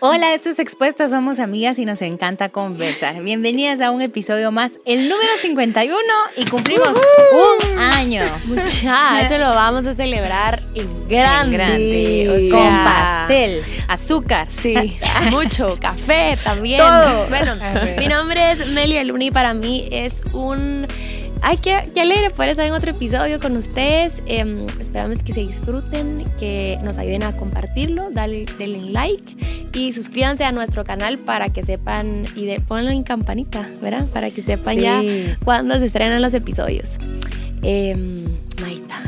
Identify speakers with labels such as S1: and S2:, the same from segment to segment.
S1: Hola, esto es Expuestas, somos amigas y nos encanta conversar. Bienvenidas a un episodio más, el número 51 y cumplimos un año.
S2: Mucha, esto lo vamos a celebrar en grande.
S1: En grande,
S2: o sea,
S1: con pastel, azúcar.
S2: Sí, mucho, café también.
S1: Todo.
S2: Bueno, mi nombre es Melia Luna y para mí es un... Ay, qué, qué alegre poder estar en otro episodio con ustedes. Em, esperamos que se disfruten, que nos ayuden a compartirlo, dale, denle like y suscríbanse a nuestro canal para que sepan y de, ponlo en campanita, ¿verdad? Para que sepan ya cuándo se estrenan los episodios. Em, Maita.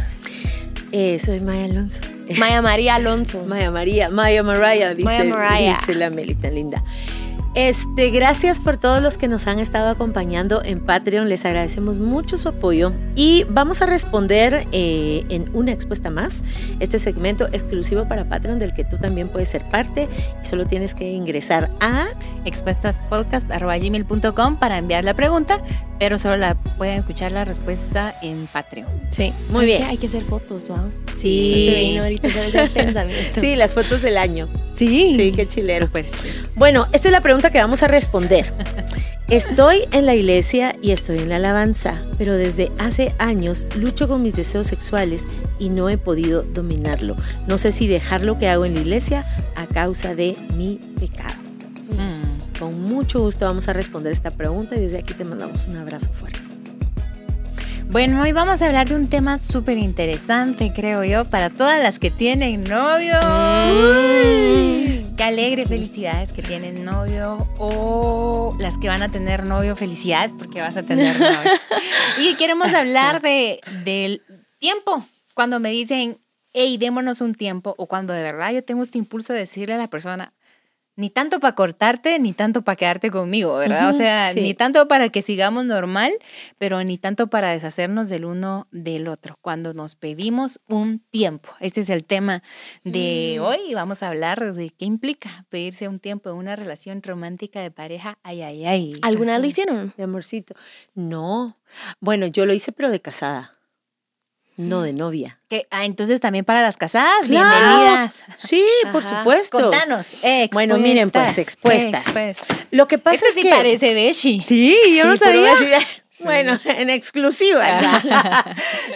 S3: Eh, soy Maya Alonso.
S2: Maya María Alonso.
S3: Maya María, Maya Mariah, dice,
S2: Maya Mariah.
S3: dice la Meli tan linda. Este, gracias por todos los que nos han estado acompañando en Patreon. Les agradecemos mucho su apoyo y vamos a responder eh, en una expuesta más este segmento exclusivo para Patreon del que tú también puedes ser parte y solo tienes que ingresar a
S1: expuestaspodcast.gmail.com para enviar la pregunta, pero solo la pueden escuchar la respuesta en Patreon.
S2: Sí.
S3: Muy bien.
S2: Hay que hacer fotos, ¿no?
S1: Sí.
S2: ahorita pensamiento.
S3: sí, las fotos del año.
S2: Sí.
S3: Sí, qué chilero. Bueno, esta es la pregunta que vamos a responder. Estoy en la iglesia y estoy en la alabanza, pero desde hace años lucho con mis deseos sexuales y no he podido dominarlo. No sé si dejar lo que hago en la iglesia a causa de mi pecado.
S1: Mm.
S3: Con mucho gusto vamos a responder esta pregunta y desde aquí te mandamos un abrazo fuerte.
S1: Bueno, hoy vamos a hablar de un tema súper interesante, creo yo, para todas las que tienen novio. Uy, Qué alegre, felicidades que tienen novio o las que van a tener novio, felicidades porque vas a tener novio. y queremos hablar de, del tiempo, cuando me dicen, hey, démonos un tiempo, o cuando de verdad yo tengo este impulso de decirle a la persona, ni tanto para cortarte, ni tanto para quedarte conmigo, ¿verdad? o sea,
S3: sí.
S1: ni tanto para que sigamos normal, pero ni tanto para deshacernos del uno del otro, cuando nos pedimos un tiempo. Este es el tema de
S2: Mm.
S1: hoy y vamos a hablar de qué implica pedirse un tiempo en una relación romántica de pareja. Ay, ay, ay.
S2: ¿Alguna vez lo hicieron?
S3: Mi amorcito. No. Bueno, yo lo hice pero de casada, no de novia.
S1: Que- ah, entonces también para las casadas,
S3: Claro.
S1: bienvenidas.
S3: Sí, por supuesto.
S1: Contanos. eh,
S3: Bueno, miren, pues, expuestas.
S1: expuestas.
S3: Lo que pasa
S1: Esto
S3: es
S1: sí
S3: que
S1: parece Beshi.
S2: Sí, yo no
S3: Sí, pero
S2: sabía.
S3: Bueno, en exclusiva.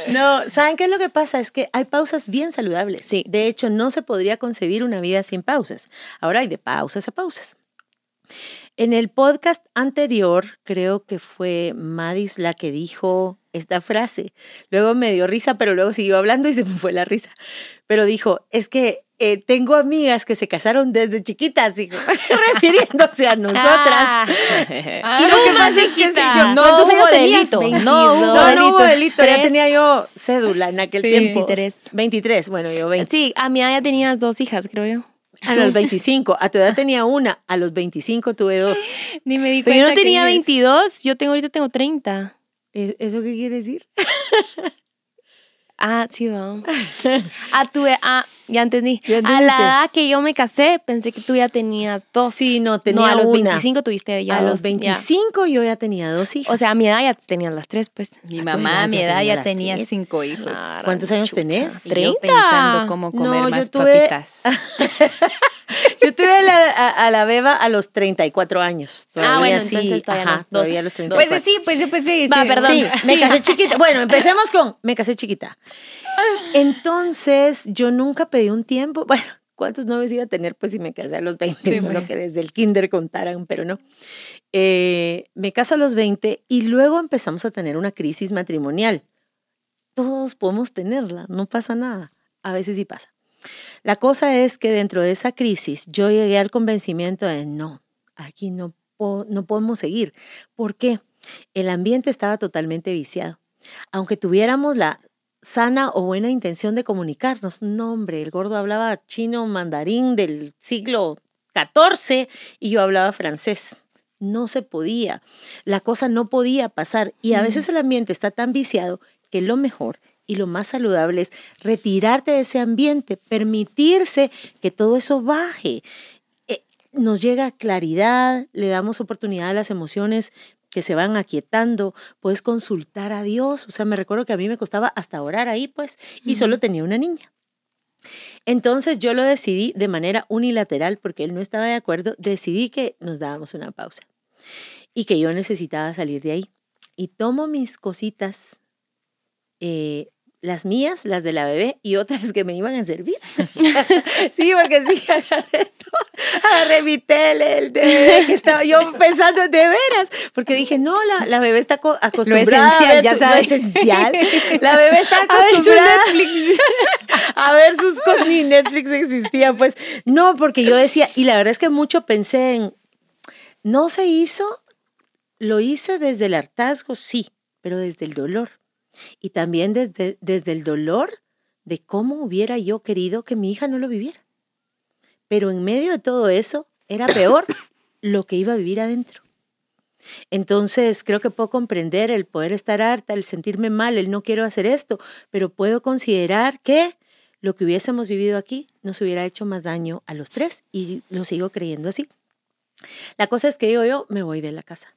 S3: no, ¿saben qué es lo que pasa? Es que hay pausas bien saludables.
S2: Sí.
S3: De hecho, no se podría concebir una vida sin pausas. Ahora hay de pausas a pausas. En el podcast anterior, creo que fue Madis la que dijo esta frase. Luego me dio risa, pero luego siguió hablando y se me fue la risa. Pero dijo, es que eh, tengo amigas que se casaron desde chiquitas, dijo, refiriéndose a nosotras.
S2: Ah.
S3: Y lo que
S2: más
S3: es que sí, yo-
S1: No
S3: ¿cuántos
S1: hubo delito.
S2: 22.
S1: No hubo
S3: No, no
S1: delito.
S3: hubo delito, ya tenía yo cédula en aquel
S1: Sí.
S3: tiempo.
S2: 23.
S3: 23, bueno, yo 20.
S2: Sí, a mi edad ya tenía dos hijas, creo yo.
S3: A los 25, a tu edad tenía una, a los 25 tuve dos.
S1: Ni me di
S2: Pero yo
S1: cuenta
S2: no tenía
S1: que eres-
S2: 22, yo tengo ahorita tengo 30.
S3: ¿E- ¿Eso qué quiere decir?
S2: Ah, sí, va. Ah, tuve, ah, ya entendí.
S3: ¿Ya
S2: a la edad que yo me casé, pensé que tú ya tenías dos.
S3: Sí, no, tenía
S2: no, a los
S3: una.
S2: 25 tuviste ya
S3: a
S2: dos,
S3: los
S2: ya.
S3: 25 yo ya tenía dos hijas.
S2: O sea, a mi edad ya tenían las tres, pues.
S1: Mi
S3: A tu
S1: mamá a mi edad
S3: tenía
S1: ya tenía
S3: tres.
S1: cinco hijos.
S2: Claro.
S3: ¿Cuántos años
S2: chucha.
S3: tenés?
S1: Y yo
S2: 30.
S1: pensando cómo comer
S3: No, yo
S1: más
S3: tuve-
S1: papitas.
S3: yo tuve a la, a, a la beba a los 34 años. Todavía
S2: Ah, bueno,
S3: sí,
S2: entonces todavía
S3: ajá,
S2: no.
S3: todavía
S2: Dos.
S3: a los 34.
S1: Pues sí, pues sí, pues sí.
S2: Va,
S1: sí.
S2: perdón.
S3: Sí, me casé chiquita. Bueno, empecemos con, me casé chiquita. Entonces, yo nunca pedí un tiempo. Bueno, ¿cuántos novios iba a tener? Pues si me casé a los 20,
S1: Sí,
S3: solo
S1: bueno.
S3: que desde el kinder contaran, pero no. Eh, me caso a los 20 y luego empezamos a tener una crisis matrimonial. Todos podemos tenerla, no pasa nada. A veces sí pasa. La cosa es que dentro de esa crisis yo llegué al convencimiento de no, aquí no, po- no podemos seguir. ¿Por qué? El ambiente estaba totalmente viciado. Aunque tuviéramos la sana o buena intención de comunicarnos, no hombre, el gordo hablaba chino mandarín del siglo XIV y yo hablaba francés. No se podía. La cosa no podía pasar. Y a veces el ambiente está tan viciado que lo mejor y lo más saludable es retirarte de ese ambiente, permitirse que todo eso baje. Eh, nos llega claridad, le damos oportunidad a las emociones que se van aquietando, puedes consultar a Dios. O sea, me recuerdo que a mí me costaba hasta orar ahí, pues, y solo tenía una niña. Entonces yo lo decidí de manera unilateral porque él no estaba de acuerdo, decidí que nos dábamos una pausa y que yo necesitaba salir de ahí. Y tomo mis cositas, eh, las mías, las de la bebé y otras que me iban a servir. sí, porque sí, agarré, agarré mi tele, el DVD que estaba yo pensando de veras, porque dije, no, la, la bebé está acostumbrada
S1: esencial,
S3: a ver
S1: ya
S3: su-
S1: sabes.
S3: lo esencial. La bebé está
S2: A ver, su
S3: acostumbrada
S2: Netflix.
S3: a ver sus cosas, ni Netflix existía, pues no, porque yo decía, y la verdad es que mucho pensé en, no se hizo, lo hice desde el hartazgo, sí, pero desde el dolor. Y también desde, desde el dolor de cómo hubiera yo querido que mi hija no lo viviera. Pero en medio de todo eso, era peor lo que iba a vivir adentro. Entonces, creo que puedo comprender el poder estar harta, el sentirme mal, el no quiero hacer esto, pero puedo considerar que lo que hubiésemos vivido aquí nos hubiera hecho más daño a los tres y lo sigo creyendo así. La cosa es que digo yo, me voy de la casa.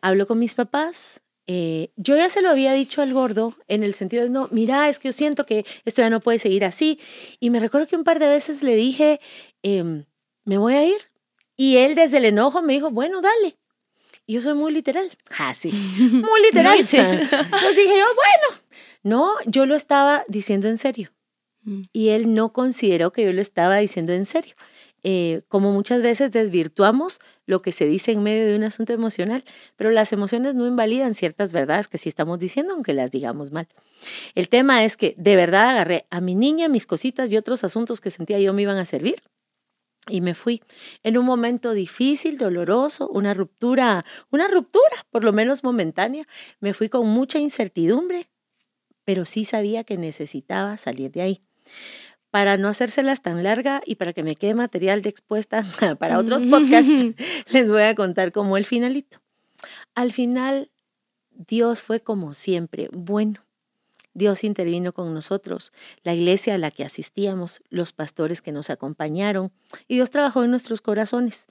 S3: Hablo con mis papás. Eh, yo ya se lo había dicho al gordo en el sentido de, no, mira, es que yo siento que esto ya no puede seguir así. Y me recuerdo que un par de veces le dije, em, me voy a ir. Y él desde el enojo me dijo, bueno, dale. Y yo soy muy literal. Ah, sí. Muy literal. Entonces dije yo, bueno. No, yo lo estaba diciendo en serio.
S2: Mm.
S3: Y él no consideró que yo lo estaba diciendo en serio. Eh, como muchas veces desvirtuamos lo que se dice en medio de un asunto emocional, pero las emociones no invalidan ciertas verdades que sí estamos diciendo, aunque las digamos mal. El tema es que de verdad agarré a mi niña, mis cositas y otros asuntos que sentía yo me iban a servir y me fui en un momento difícil, doloroso, una ruptura, una ruptura, por lo menos momentánea. Me fui con mucha incertidumbre, pero sí sabía que necesitaba salir de ahí. Para no hacérselas tan larga y para que me quede material de expuesta para otros podcasts, les voy a contar cómo el finalito. Al final, Dios fue como siempre, bueno. Dios intervino con nosotros, la iglesia a la que asistíamos, los pastores que nos acompañaron, y Dios trabajó en nuestros corazones.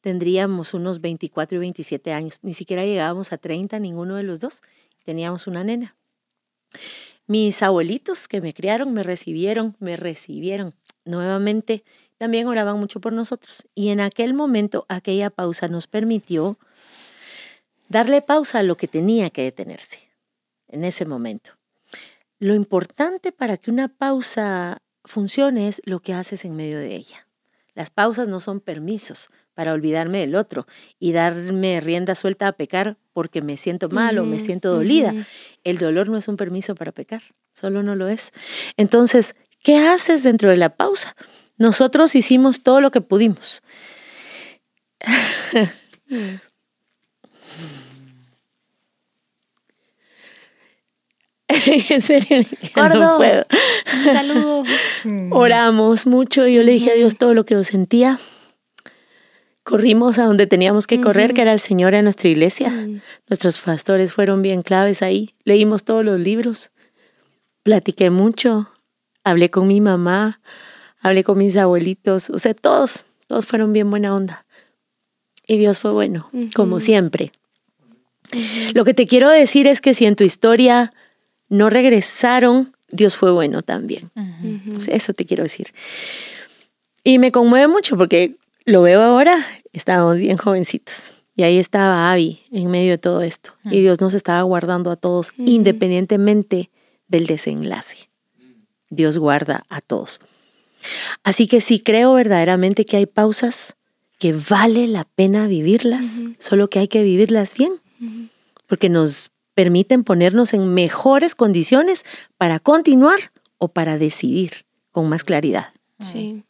S3: Tendríamos unos 24 y 27 años, ni siquiera llegábamos a 30 ninguno de los dos, teníamos una nena. Mis abuelitos que me criaron, me recibieron, me recibieron nuevamente, también oraban mucho por nosotros. Y en aquel momento, aquella pausa nos permitió darle pausa a lo que tenía que detenerse en ese momento. Lo importante para que una pausa funcione es lo que haces en medio de ella. Las pausas no son permisos para olvidarme del otro y darme rienda suelta a pecar porque me siento mal o me siento dolida. El dolor no es un permiso para pecar, solo no lo es. Entonces, ¿qué haces dentro de la pausa? Nosotros hicimos todo lo que pudimos.
S2: Mm.
S3: en serio,
S2: Gordo.
S3: no puedo.
S2: Un saludo.
S3: Oramos mucho y yo le dije a Dios todo lo que yo sentía. Corrimos a donde teníamos que correr, que era el Señor en nuestra iglesia. Nuestros pastores fueron bien claves ahí. Leímos todos los libros. Platiqué mucho. Hablé con mi mamá. Hablé con mis abuelitos. O sea, todos, todos fueron bien buena onda. Y Dios fue bueno, como siempre. Lo que te quiero decir es que si en tu historia no regresaron, Dios fue bueno también.
S2: Ujú.
S3: O sea, Eso te quiero decir. Y me conmueve mucho porque lo veo ahora, estábamos bien jovencitos. Y ahí estaba Abby en medio de todo esto. Y Dios nos estaba guardando a todos, independientemente del desenlace. Dios guarda a todos. Así que sí creo verdaderamente que hay pausas que vale la pena vivirlas, solo que hay que vivirlas bien, porque nos permiten ponernos en mejores condiciones para continuar o para decidir con más claridad.
S2: Sí.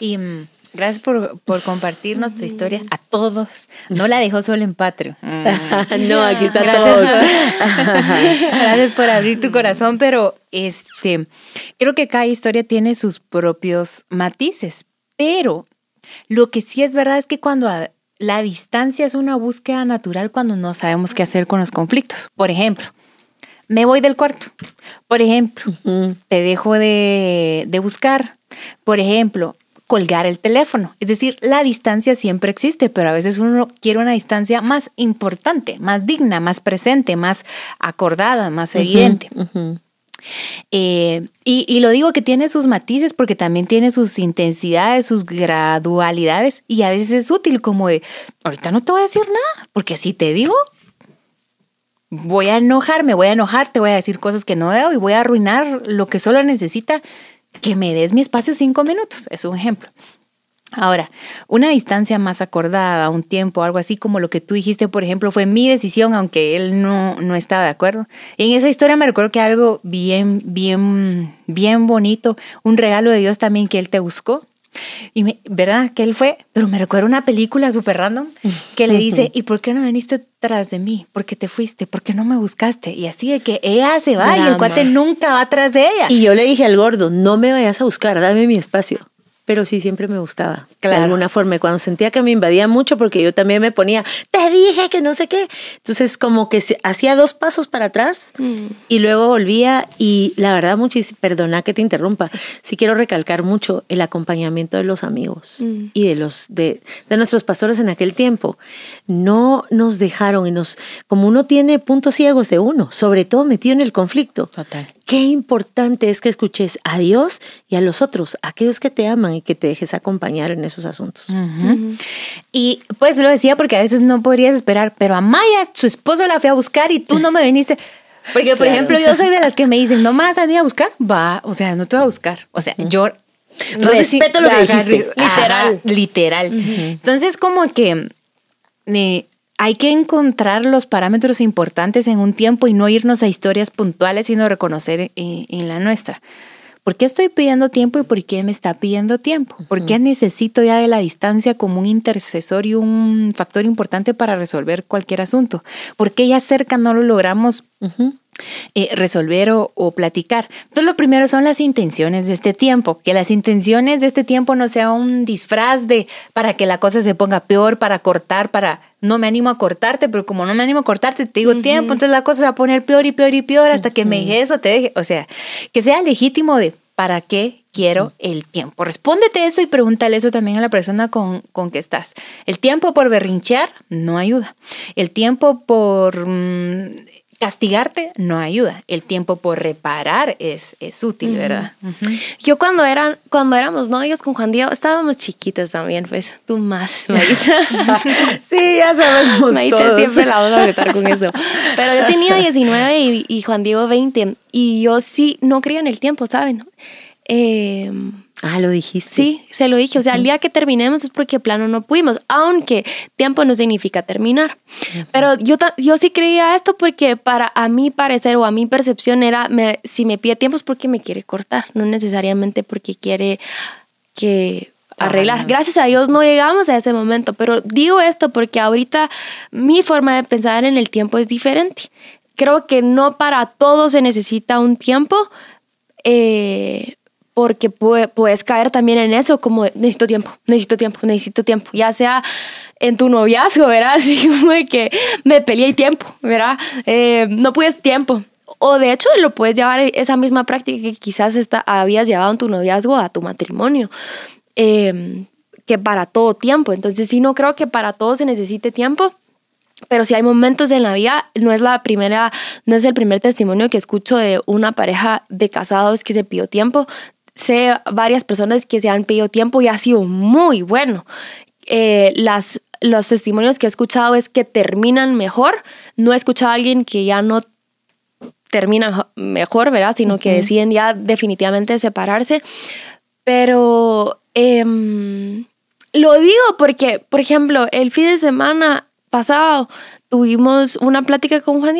S1: Y mm, gracias por, por compartirnos tu historia a todos. No la dejó solo en Patreon. Mm.
S3: no, aquí está
S1: Gracias
S3: todo.
S1: por, gracias por abrir tu corazón, pero este creo que cada historia tiene sus propios matices, pero lo que sí es verdad es que cuando a- la distancia es una búsqueda natural cuando no sabemos qué hacer con los conflictos. Por ejemplo, me voy del cuarto. Por ejemplo, te dejo de, de buscar. Por ejemplo, colgar el teléfono. Es decir, la distancia siempre existe, pero a veces uno quiere una distancia más importante, más digna, más presente, más acordada, más evidente. Eh, y, y, lo digo que tiene sus matices porque también tiene sus intensidades, sus gradualidades y a veces es útil como de, ahorita no te voy a decir nada, porque si te digo, voy a enojar, me voy a enojar, te voy a decir cosas que no debo y voy a arruinar lo que solo necesita que me des mi espacio cinco minutos. Es un ejemplo. Ahora, una distancia más acordada, un tiempo, algo así como lo que tú dijiste, por ejemplo, fue mi decisión, aunque él no, no estaba de acuerdo. Y en esa historia me recuerdo que algo bien, bien, bien bonito, un regalo de Dios también que él te buscó. Y me, ¿verdad? Que él fue, pero me recuerdo una película súper random que le dice, ¿y por qué no viniste tras de mí? ¿Por qué te fuiste? ¿Por qué no me buscaste? Y así de que ella se va y el cuate nunca va tras de ella.
S3: Y yo le dije al gordo, no me vayas a buscar, dame mi espacio pero sí siempre me buscaba de alguna forma. Cuando sentía que me invadía mucho, porque yo también me ponía, te dije que no sé qué. Entonces, como que hacía dos pasos para atrás mm. y luego volvía. Y la verdad, muchísimo, perdona que te interrumpa, sí quiero recalcar mucho el acompañamiento de los amigos mm. y de los de, de nuestros pastores en aquel tiempo. No nos dejaron y nos, como uno tiene puntos ciegos de uno, sobre todo metido en el conflicto.
S1: Total
S3: Qué importante es que escuches a Dios y a los otros, a aquellos que te aman y que te dejes acompañar en esos asuntos.
S1: Y pues lo decía porque a veces no podrías esperar, pero a Maya, su esposo la fue a buscar y tú no me viniste. Porque, por ejemplo, yo soy de las que me dicen, no más a a buscar, va, o sea, no te va a buscar. O sea, yo
S3: respeto lo que dijiste.
S1: Literal. literal. Entonces, como que eh, hay que encontrar los parámetros importantes en un tiempo y no irnos a historias puntuales, sino reconocer eh, en, la nuestra. ¿Por qué estoy pidiendo tiempo y por qué me está pidiendo tiempo? ¿Por qué necesito ya de la distancia como un intercesor y un factor importante para resolver cualquier asunto? ¿Por qué ya cerca no lo logramos eh, resolver o, platicar. Entonces, lo primero son las intenciones de este tiempo, que las intenciones de este tiempo no sea un disfraz de para que la cosa se ponga peor, para cortar, para no me animo a cortarte, pero como no me animo a cortarte, te digo tiempo, entonces la cosa se va a poner peor y peor y peor hasta que me deje eso, te deje. O sea, que sea legítimo de para qué quiero el tiempo. Respóndete eso y pregúntale eso también a la persona con, con que estás. El tiempo por berrinchear no ayuda. El tiempo por mm, castigarte no ayuda. El tiempo por reparar es, es útil, ¿verdad?
S2: Yo cuando, eran, cuando éramos novios con Juan Diego, estábamos chiquitos también, pues tú más, Marita.
S3: sí, ya sabemos
S2: Marita siempre la vamos a meter con eso. Pero yo tenía 19 y, y, Juan Diego 20 y yo sí no creía en el tiempo, ¿saben? Eh,
S3: Ah, lo dijiste.
S2: Sí, se lo dije. O sea, el día que terminemos es porque plano no pudimos, aunque tiempo no significa terminar. Pero yo, yo sí creía esto porque para a mi parecer o a mi percepción era, si me pide tiempo es porque me quiere cortar, no necesariamente porque quiere que arreglar. Gracias a Dios no llegamos a ese momento, pero digo esto porque ahorita mi forma de pensar en el tiempo es diferente. Creo que no para todo se necesita un tiempo. Eh, porque puedes caer también en eso, como necesito tiempo, necesito tiempo, necesito tiempo, ya sea en tu noviazgo, ¿verdad? Así como de que me peleé tiempo, ¿verdad? Eh, no puedes tiempo. O de hecho lo puedes llevar esa misma práctica que quizás está, habías llevado en tu noviazgo a tu matrimonio. Em, que para todo tiempo. Entonces sí, no creo que para todo se necesite tiempo. Pero si hay momentos en la vida, no es la primera, no es el primer testimonio que escucho de una pareja de casados que se pidió tiempo sé varias personas que se han pedido tiempo y ha sido muy bueno. Eh, las, los testimonios que he escuchado es que terminan mejor. No he escuchado a alguien que ya no termina mejor, ¿verdad? Sino que deciden ya definitivamente separarse. Pero em, lo digo porque, por ejemplo, el fin de semana pasado tuvimos una plática con Juan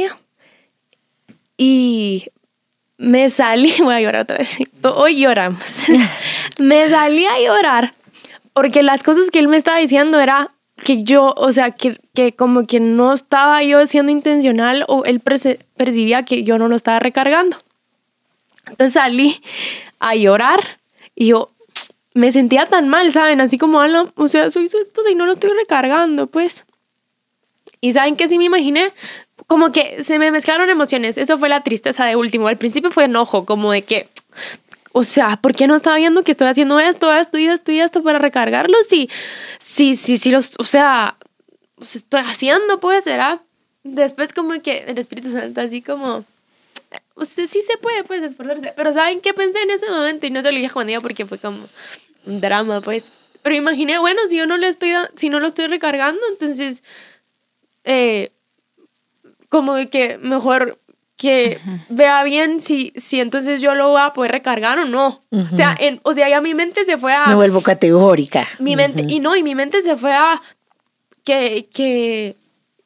S2: y me salí, voy a llorar otra vez, hoy lloramos, me salí a llorar porque las cosas que él me estaba diciendo era que yo, o sea, que, que como que no estaba yo siendo intencional o él percibía que yo no lo estaba recargando. Entonces salí a llorar y yo me sentía tan mal, ¿saben? Así como, o sea, soy su esposa y no lo estoy recargando, pues. Y ¿saben qué? Sí me imaginé como que se me mezclaron emociones. Eso fue la tristeza de último. Al principio fue enojo, como de que, o sea, ¿por qué no estaba viendo que estoy haciendo esto, esto y esto y esto para recargarlos? Sí, sí, sí, sí, los, o sea, pues estoy haciendo, pues, será. Después como que el Espíritu Santo así como, o sea, sí se puede, pues, esforzarse. Pero ¿saben qué pensé en ese momento? Y no se lo dije a Juan Diego porque fue como un drama, pues. Pero imaginé, bueno, si yo no le estoy, si no lo estoy recargando, entonces, eh, como que mejor que vea bien si, si entonces yo lo voy a poder recargar o no. O sea, en, o sea, ya mi mente se fue a...
S3: Me vuelvo categórica.
S2: Mi mente, y no, y mi mente se fue a que, que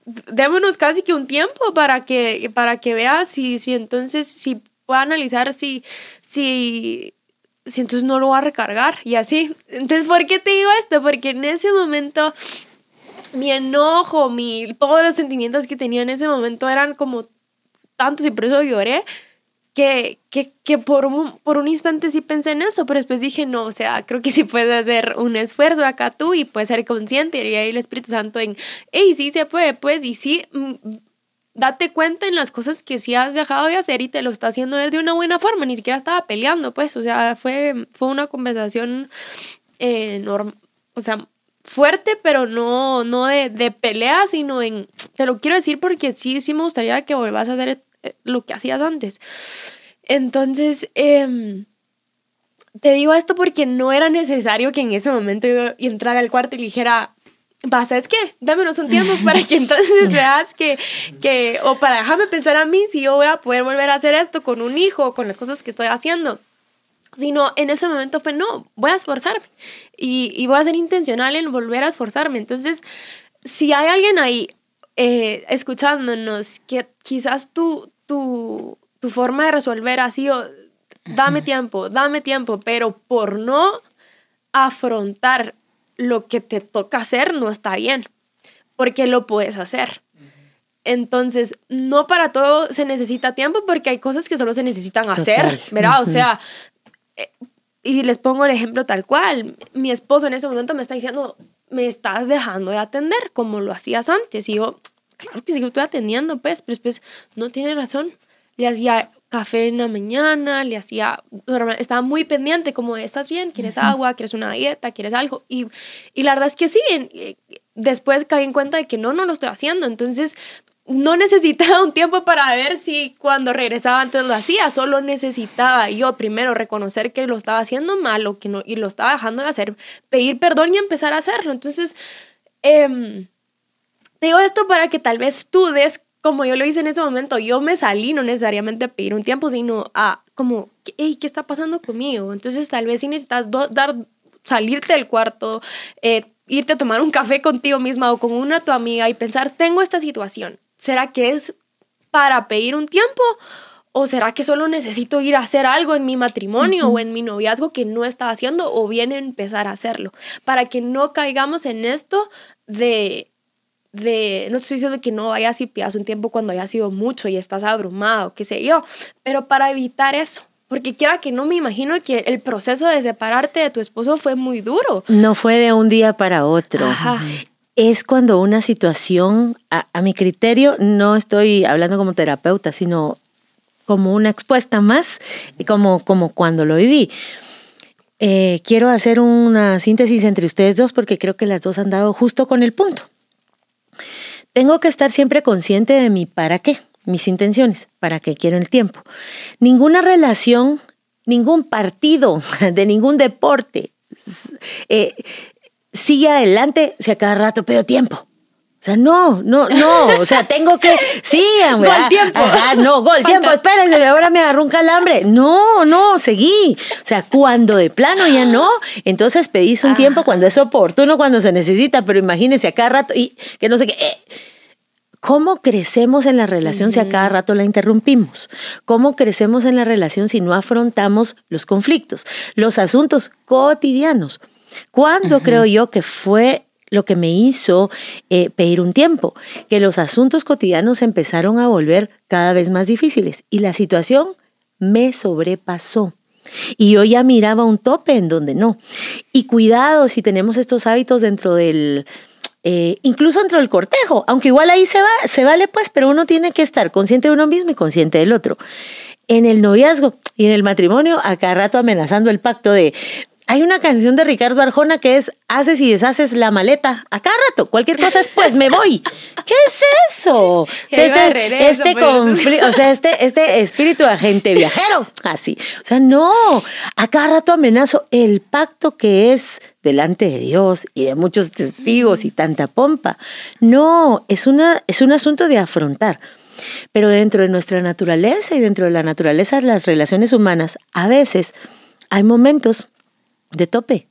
S2: démonos casi que un tiempo para que, para que vea si, si entonces, si pueda analizar si, si, si entonces no lo va a recargar y así. Entonces, ¿por qué te digo esto? Porque en ese momento mi enojo, mi, todos los sentimientos que tenía en ese momento eran como tantos y por eso lloré, que, que, que por, un, por un instante sí pensé en eso, pero después dije, no, o sea, creo que sí puedes hacer un esfuerzo acá tú y puedes ser consciente y ahí el Espíritu Santo en, hey, sí se puede, pues, y sí, mm, date cuenta en las cosas que sí has dejado de hacer y te lo está haciendo de una buena forma, ni siquiera estaba peleando, pues, o sea, fue, fue una conversación eh, o sea, fuerte, pero no, no de, de, pelea, sino en, te lo quiero decir porque sí, sí me gustaría que vuelvas a hacer eh, lo que hacías antes. Entonces, eh, te digo esto porque no era necesario que en ese momento yo entrara al cuarto y dijera, ¿sabes qué? Dámenos un tiempo para que entonces veas que, que, o para dejarme pensar a mí si yo voy a poder volver a hacer esto con un hijo, con las cosas que estoy haciendo sino en ese momento fue, no, voy a esforzarme y, y, voy a ser intencional en volver a esforzarme. Entonces, si hay alguien ahí eh, escuchándonos que quizás tu, tu, tu forma de resolver ha sido, dame tiempo, dame tiempo, pero por no afrontar lo que te toca hacer no está bien, porque lo puedes hacer. Entonces, no para todo se necesita tiempo porque hay cosas que solo se necesitan hacer, ¿verdad? O sea, y les pongo el ejemplo tal cual. Mi esposo en ese momento me está diciendo, me estás dejando de atender como lo hacías antes. Y yo, claro que sí, lo estoy atendiendo, pues, pero después no tiene razón. Le hacía café en la mañana, le hacía, estaba muy pendiente como, ¿estás bien? ¿Quieres agua? ¿Quieres una dieta? ¿Quieres algo? Y, y la verdad es que sí, después caí en cuenta de que no, no lo estoy haciendo. Entonces, no necesitaba un tiempo para ver si cuando regresaba antes lo hacía, solo necesitaba yo primero reconocer que lo estaba haciendo mal o que no, y lo estaba dejando de hacer, pedir perdón y empezar a hacerlo. Entonces, eh, te digo esto para que tal vez tú des, como yo lo hice en ese momento, yo me salí no necesariamente a pedir un tiempo, sino a como, hey, ¿qué está pasando conmigo? Entonces, tal vez si necesitas dar, salirte del cuarto, eh, irte a tomar un café contigo misma o con una tu amiga y pensar, tengo esta situación ¿Será que es para pedir un tiempo? ¿O será que solo necesito ir a hacer algo en mi matrimonio o en mi noviazgo que no estaba haciendo o bien empezar a hacerlo? Para que no caigamos en esto de, de no estoy diciendo que no vayas y pidas un tiempo cuando haya sido mucho y estás abrumado, qué sé yo, pero para evitar eso. Porque quiera que no me imagino que el proceso de separarte de tu esposo fue muy duro.
S3: No fue de un día para otro. Ajá es cuando una situación, a, mi criterio, no estoy hablando como terapeuta, sino como una expuesta más, como, como cuando lo viví. Eh, quiero hacer una síntesis entre ustedes dos porque creo que las dos han dado justo con el punto. Tengo que estar siempre consciente de mi para qué, mis intenciones, para qué quiero el tiempo. Ninguna relación, ningún partido de ningún deporte eh, sigue adelante si a cada rato pido tiempo. O sea, no, no, no. O sea, tengo que. Sí,
S2: gol tiempo.
S3: Ajá, no, gol tiempo. Espérense, ahora me agarró un calambre. No, no, seguí. O sea, cuando de plano ya no, entonces pedís un tiempo cuando es oportuno, cuando se necesita. Pero imagínense a cada rato y que no sé qué. Eh, ¿Cómo crecemos en la relación si a cada rato la interrumpimos? ¿Cómo crecemos en la relación si no afrontamos los conflictos, los asuntos cotidianos? ¿Cuándo creo yo que fue lo que me hizo eh, pedir un tiempo? Que los asuntos cotidianos empezaron a volver cada vez más difíciles y la situación me sobrepasó. Y yo ya miraba un tope en donde no. Y cuidado si tenemos estos hábitos dentro del, eh, incluso dentro del cortejo, aunque igual ahí se, va, se vale pues, pero uno tiene que estar consciente de uno mismo y consciente del otro. En el noviazgo y en el matrimonio, a cada rato amenazando el pacto de, Hay una canción de Ricardo Arjona que es haces y deshaces la maleta a cada rato. Cualquier cosa es pues me voy. ¿Qué es eso? O sea, este,
S2: regreso,
S3: este
S2: pero-
S3: conflicto, o sea, este, este espíritu de agente viajero, así. O sea, no, a cada rato amenazo el pacto que es delante de Dios y de muchos testigos y tanta pompa. No, es, una, es un asunto de afrontar. Pero dentro de nuestra naturaleza y dentro de la naturaleza de las relaciones humanas, a veces hay momentos de tope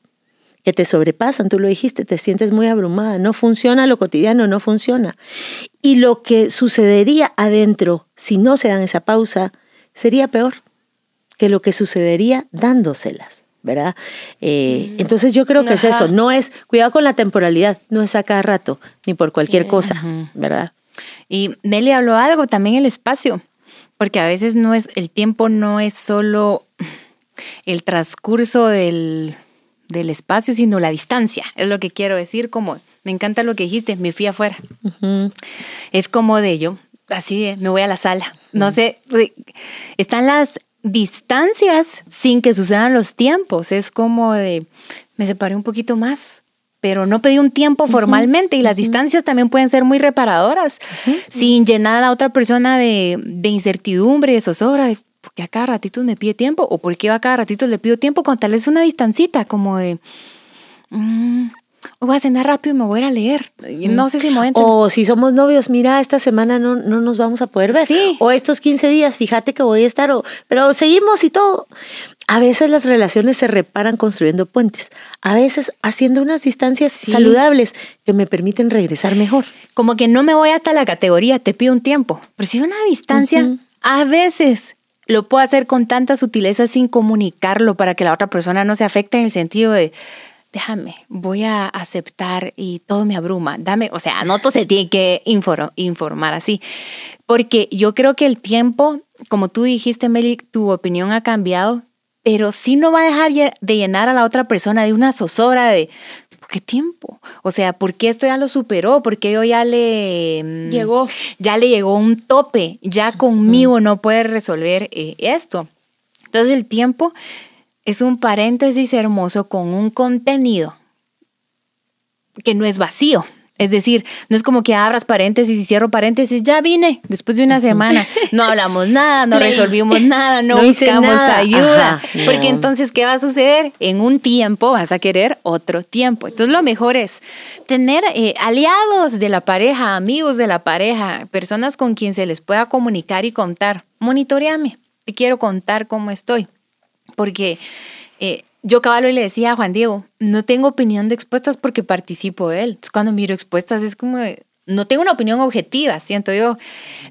S3: que te sobrepasan, tú lo dijiste, te sientes muy abrumada, no funciona lo cotidiano, no funciona. Y lo que sucedería adentro, si no se dan esa pausa, sería peor que lo que sucedería dándoselas, ¿verdad? Eh, Entonces yo creo que es eso, no es, cuidado con la temporalidad, no es a cada rato, ni por cualquier
S2: Sí.
S3: cosa. ¿verdad?
S1: Y Meli habló algo, también el espacio, porque a veces no es, el tiempo no es solo el transcurso del, del espacio, sino la distancia, es lo que quiero decir, como me encanta lo que dijiste, me fui afuera. Es como de yo, así de, me voy a la sala. No sé, están las distancias sin que sucedan los tiempos. Es como de, me separé un poquito más, pero no pedí un tiempo formalmente y las distancias también pueden ser muy reparadoras, sin llenar a la otra persona de, de incertidumbre, de zozobra, de por qué a cada ratito me pide tiempo o por qué a cada ratito le pido tiempo con tal vez una distancita, como de... mm, voy a cenar rápido y me voy a ir a leer. No sé si me voy a.
S3: O si somos novios, mira, esta semana no, no nos vamos a poder ver.
S1: Sí.
S3: O estos 15 días, fíjate que voy a estar, o, pero seguimos y todo. A veces las relaciones se reparan construyendo puentes, a veces haciendo unas distancias
S1: Sí.
S3: saludables que me permiten regresar mejor.
S1: como que no me voy hasta la categoría, te pido un tiempo. Pero si una distancia,
S3: Ujú.
S1: a veces lo puedo hacer con tanta sutileza sin comunicarlo para que la otra persona no se afecte en el sentido de, déjame, voy a aceptar y todo me abruma. Dame, o sea, no todo se tiene que infor- informar así. Porque yo creo que el tiempo, como tú dijiste, Meli, tu opinión ha cambiado, pero sí no va a dejar de llenar a la otra persona de una zozobra de, ¿por qué tiempo? O sea, ¿por qué esto ya lo superó? ¿Por qué yo ya le... mm,
S2: Llegó.
S1: Ya le llegó un tope, ya conmigo no puede resolver eh, esto. Entonces el tiempo es un paréntesis hermoso con un contenido que no es vacío. Es decir, no es como que abras paréntesis y cierro paréntesis, ya vine después de una semana, no hablamos nada, no resolvimos nada, no,
S3: No
S1: buscamos
S3: nada.
S1: ayuda,
S3: Ajá, no.
S1: porque entonces, ¿qué va a suceder? En un tiempo vas a querer otro tiempo. Entonces, lo mejor es tener eh, aliados de la pareja, amigos de la pareja, personas con quien se les pueda comunicar y contar. Monitoreame, te quiero contar cómo estoy. Porque eh, yo cabalo y le decía a Juan Diego, no tengo opinión de expuestas porque participo él. Entonces, cuando miro expuestas es como, no tengo una opinión objetiva, siento yo.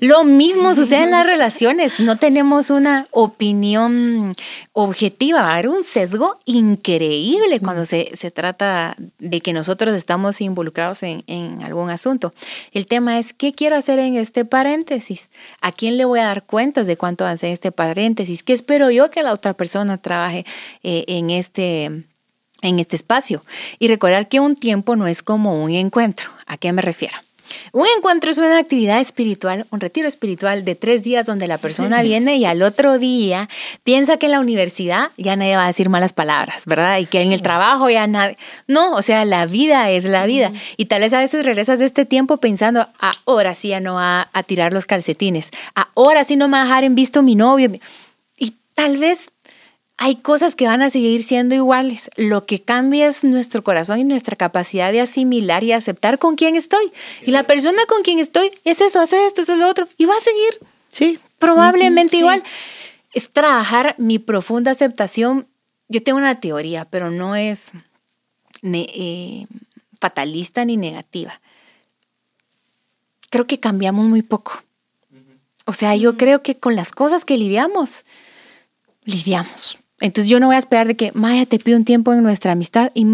S1: Lo mismo sucede en las relaciones, no tenemos una opinión objetiva, va a haber un sesgo increíble cuando se, se trata de que nosotros estamos involucrados en, en algún asunto. El tema es, ¿qué quiero hacer en este paréntesis? ¿A quién le voy a dar cuentas de cuánto en este paréntesis? ¿Qué espero yo que la otra persona trabaje eh, en este en este espacio y recordar que un tiempo no es como un encuentro. ¿A qué me refiero? Un encuentro es una actividad espiritual, un retiro espiritual de tres días donde la persona viene y al otro día piensa que en la universidad ya nadie va a decir malas palabras, ¿verdad? Y que en el trabajo ya nadie... No, o sea, la vida es la vida. Y tal vez a veces regresas de este tiempo pensando, ahora sí ya no va a tirar los calcetines, ahora sí no me va a dejar en visto mi novio. Y tal vez hay cosas que van a seguir siendo iguales. Lo que cambia es nuestro corazón y nuestra capacidad de asimilar y aceptar con quién estoy. Y la persona con quien estoy es eso, hace esto, eso es lo otro. Y va a seguir
S3: Sí.
S1: probablemente
S2: sí.
S1: igual. Es trabajar mi profunda aceptación. Yo tengo una teoría, pero no es eh, fatalista ni negativa. Creo que cambiamos muy poco. O sea, yo creo que con las cosas que lidiamos, lidiamos. Entonces yo no voy a esperar de que, Maya, te pido un tiempo en nuestra amistad y,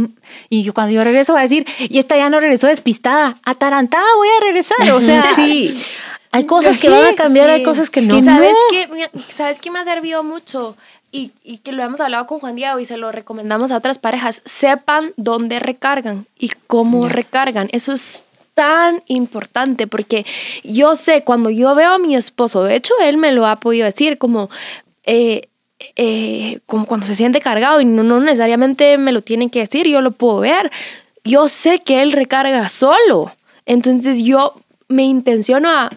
S1: y yo cuando yo regreso voy a decir, y esta ya no regresó despistada, atarantada voy a regresar. O sea,
S3: sí. Hay cosas que van a cambiar, hay cosas que no.
S2: ¿Y sabes qué? ¿Sabes qué me ha servido mucho? Y, y que lo hemos hablado con Juan Diego y se lo recomendamos a otras parejas. Sepan dónde recargan y cómo recargan. Eso es tan importante porque yo sé cuando yo veo a mi esposo, de hecho él me lo ha podido decir como... eh, eh, como cuando se siente cargado y no, no necesariamente me lo tienen que decir, yo lo puedo ver. Yo sé que él recarga solo. Entonces yo me intenciono a,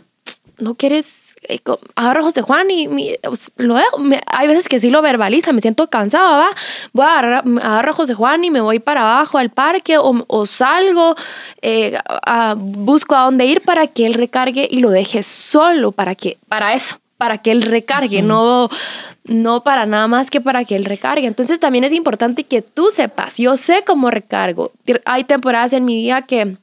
S2: ¿no quieres? eh, Agarro a José Juan y mi- lo dejo. Me- hay veces que sí lo verbaliza, me siento cansado, va. Voy a agarrar, agarro a José Juan y me voy para abajo al parque o, o salgo, eh, a- busco a dónde ir para que él recargue y lo deje solo, para, que, para eso, para que él recargue, no, no para nada más que para que él recargue. Entonces también es importante que tú sepas, yo sé cómo recargo. Hay temporadas en mi vida que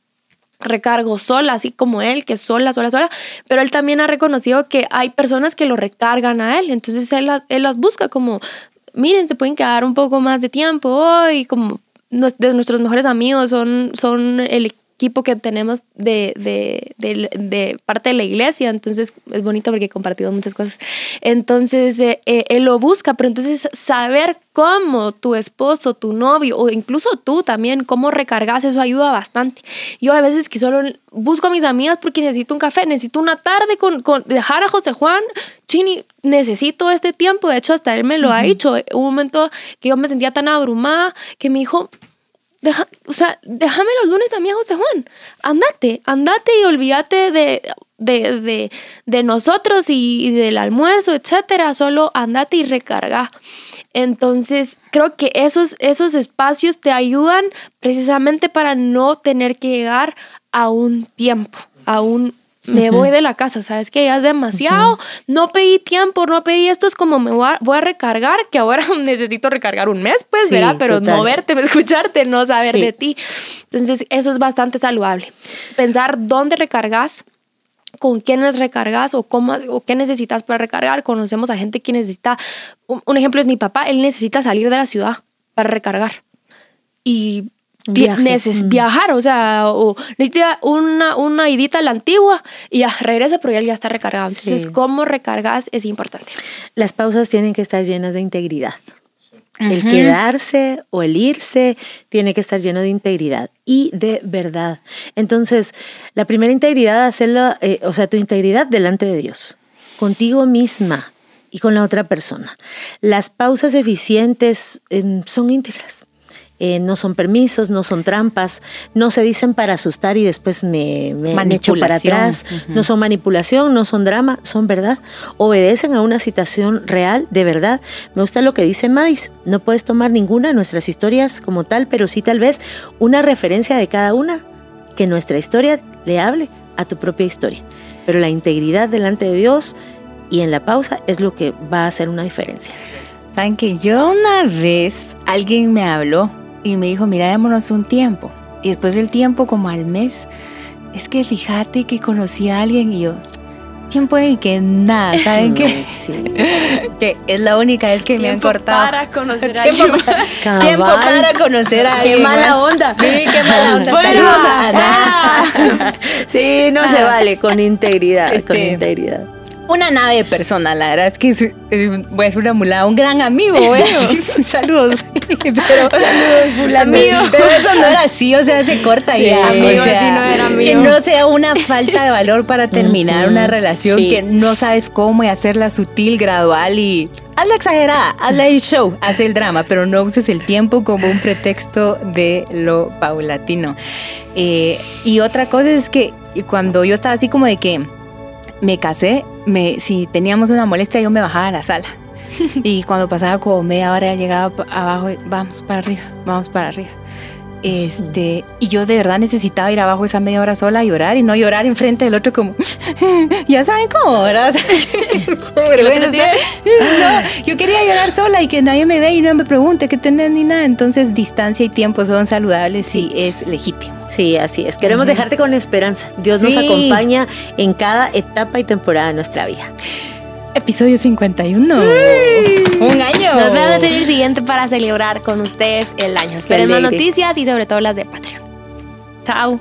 S2: recargo sola, así como él, que sola, sola, sola, pero él también ha reconocido que hay personas que lo recargan a él, entonces él, las- él las busca como, miren, se pueden quedar un poco más de tiempo hoy, como de nuestros mejores amigos son, son el equipo que tenemos de, de, de- de parte de la iglesia, entonces es bonito porque he compartido muchas cosas. Entonces eh, eh, él lo busca, pero entonces saber cómo tu esposo, tu novio o incluso tú también, cómo recargas, eso ayuda bastante. Yo a veces que solo busco a mis amigas porque necesito un café, necesito una tarde con, con dejar a José Juan, Chini, necesito este tiempo, de hecho hasta él me lo ha dicho, un momento que yo me sentía tan abrumada que me dijo, Deja, o sea, déjame los lunes a mí José Juan. Andate, andate y olvídate de, de, de, de nosotros y, y del almuerzo, etcétera. Solo andate y recarga. Entonces, creo que esos, esos espacios te ayudan precisamente para no tener que llegar a un tiempo, a un me voy de la casa, sabes que ya es demasiado, no pedí tiempo, no pedí esto, es como me voy a, voy a recargar, que ahora necesito recargar un mes, pues,
S3: Sí,
S2: ¿verdad? Pero
S3: total.
S2: no verte, escucharte, no saber
S3: Sí.
S2: de ti. Entonces, eso es bastante saludable. Pensar dónde recargas, con quiénes recargas o, cómo, o qué necesitas para recargar. Conocemos a gente que necesita, un, un ejemplo es mi papá, él necesita salir de la ciudad para recargar. Y. neces-
S3: Mm.
S2: viajar, o sea, o necesita una, una idita a la antigua y ya regresa, pero ya, ya está recargado. Entonces,
S3: Sí.
S2: cómo recargas es importante.
S3: Las pausas tienen que estar llenas de integridad. El
S1: Ujú.
S3: quedarse o el irse tiene que estar lleno de integridad y de verdad. Entonces, la primera integridad, hacerla, eh, o sea, tu integridad delante de Dios, contigo misma y con la otra persona. Las pausas eficientes em, son íntegras. Eh, no son permisos, no son trampas, no se dicen para asustar y después me, me, me echo para atrás, no son manipulación, no son drama, son verdad. Obedecen a una situación real, de verdad. Me gusta lo que dice Madis, no puedes tomar ninguna de nuestras historias como tal, pero sí tal vez una referencia de cada una, que nuestra historia le hable a tu propia historia. Pero la integridad delante de Dios y en la pausa es lo que va a hacer una diferencia.
S1: Saben que yo una vez alguien me habló y me dijo, mira, démonos un tiempo. Y después del tiempo, como al mes, es que fíjate que conocí a alguien y yo, tiempo y que nada, ¿saben qué?
S3: Sí.
S1: Que es la única vez que me han cortado.
S2: para conocer a
S1: Tiempo
S2: alguien.
S1: Tiempo
S3: Cabal.
S1: para conocer a
S3: Qué
S1: alguien
S3: mala
S1: más.
S3: onda.
S1: Sí, qué mala onda.
S3: Bueno,
S1: Saludos
S3: ah. Sí, no se
S1: Ah.
S3: vale, con integridad, con
S1: Este,
S3: integridad.
S1: Una nave de persona, la verdad es que es- es- voy a ser una mulada, un gran amigo, decir, saludos. Pero,
S3: fulano.
S1: pero eso no era así, o sea, se corta
S3: Sí,
S1: ya.
S3: amigo,
S1: o sea,
S2: así no era amigo.
S1: Que no sea una falta de valor para terminar una relación
S3: sí.
S1: que no sabes cómo y hacerla sutil, gradual y hazla exagerada, hazla el show, haz el drama, pero no uses el tiempo como un pretexto de lo paulatino. Eh, y otra cosa es que cuando yo estaba así como de que me casé, me, si teníamos una molestia yo me bajaba a la sala. Y cuando pasaba como media hora llegaba abajo, y, vamos para arriba, vamos para arriba. Este, y yo de verdad necesitaba ir abajo esa media hora sola a llorar y no llorar enfrente del otro como, ya saben cómo, ¿verdad? O sea, como vergüenza. No, yo quería llorar sola y que nadie me ve y no me pregunte qué tenés ni nada. Entonces distancia y tiempo son saludables y es legítimo.
S3: Sí, así es. Queremos
S1: Ujú.
S3: dejarte con esperanza. Dios nos
S1: Sí.
S3: acompaña en cada etapa y temporada de nuestra vida.
S1: Episodio 51. Un año.
S2: Nos vemos en el siguiente para celebrar con ustedes el año.
S3: Alegre.
S2: noticias y sobre todo las de Patreon. Chao.